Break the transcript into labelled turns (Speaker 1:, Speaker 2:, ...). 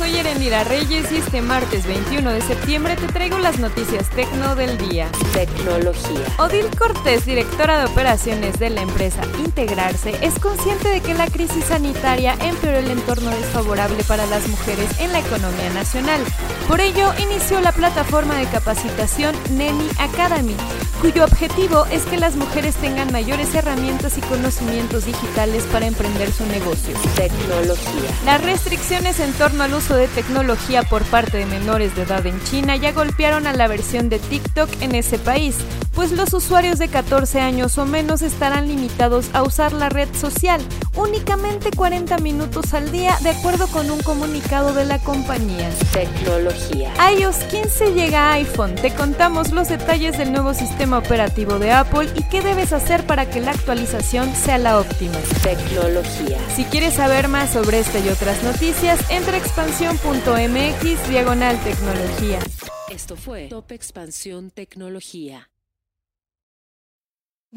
Speaker 1: Soy Erendira Reyes y este martes 21 de septiembre te traigo las noticias tecno del día.
Speaker 2: Tecnología.
Speaker 1: Odil Cortés, directora de operaciones de la empresa Integrarse, es consciente de que la crisis sanitaria empeoró el entorno desfavorable para las mujeres en la economía nacional. Por ello, inició la plataforma de capacitación Neni Academy, cuyo objetivo es que las mujeres tengan mayores herramientas y conocimientos digitales para emprender su negocio.
Speaker 2: Tecnología.
Speaker 1: Las restricciones en torno al uso de tecnología por parte de menores de edad en China ya golpearon a la versión de TikTok en ese país, pues los usuarios de 14 años o menos estarán limitados a usar la red social únicamente 40 minutos al día, de acuerdo con un comunicado de la compañía.
Speaker 2: Tecnología.
Speaker 1: iOS 15 llega a iPhone. Te contamos los detalles del nuevo sistema operativo de Apple y qué debes hacer para que la actualización sea la óptima.
Speaker 2: Tecnología.
Speaker 1: Si quieres saber más sobre esta y otras noticias, entra a expansión.mx diagonal tecnología.
Speaker 2: Esto fue Top Expansión Tecnología.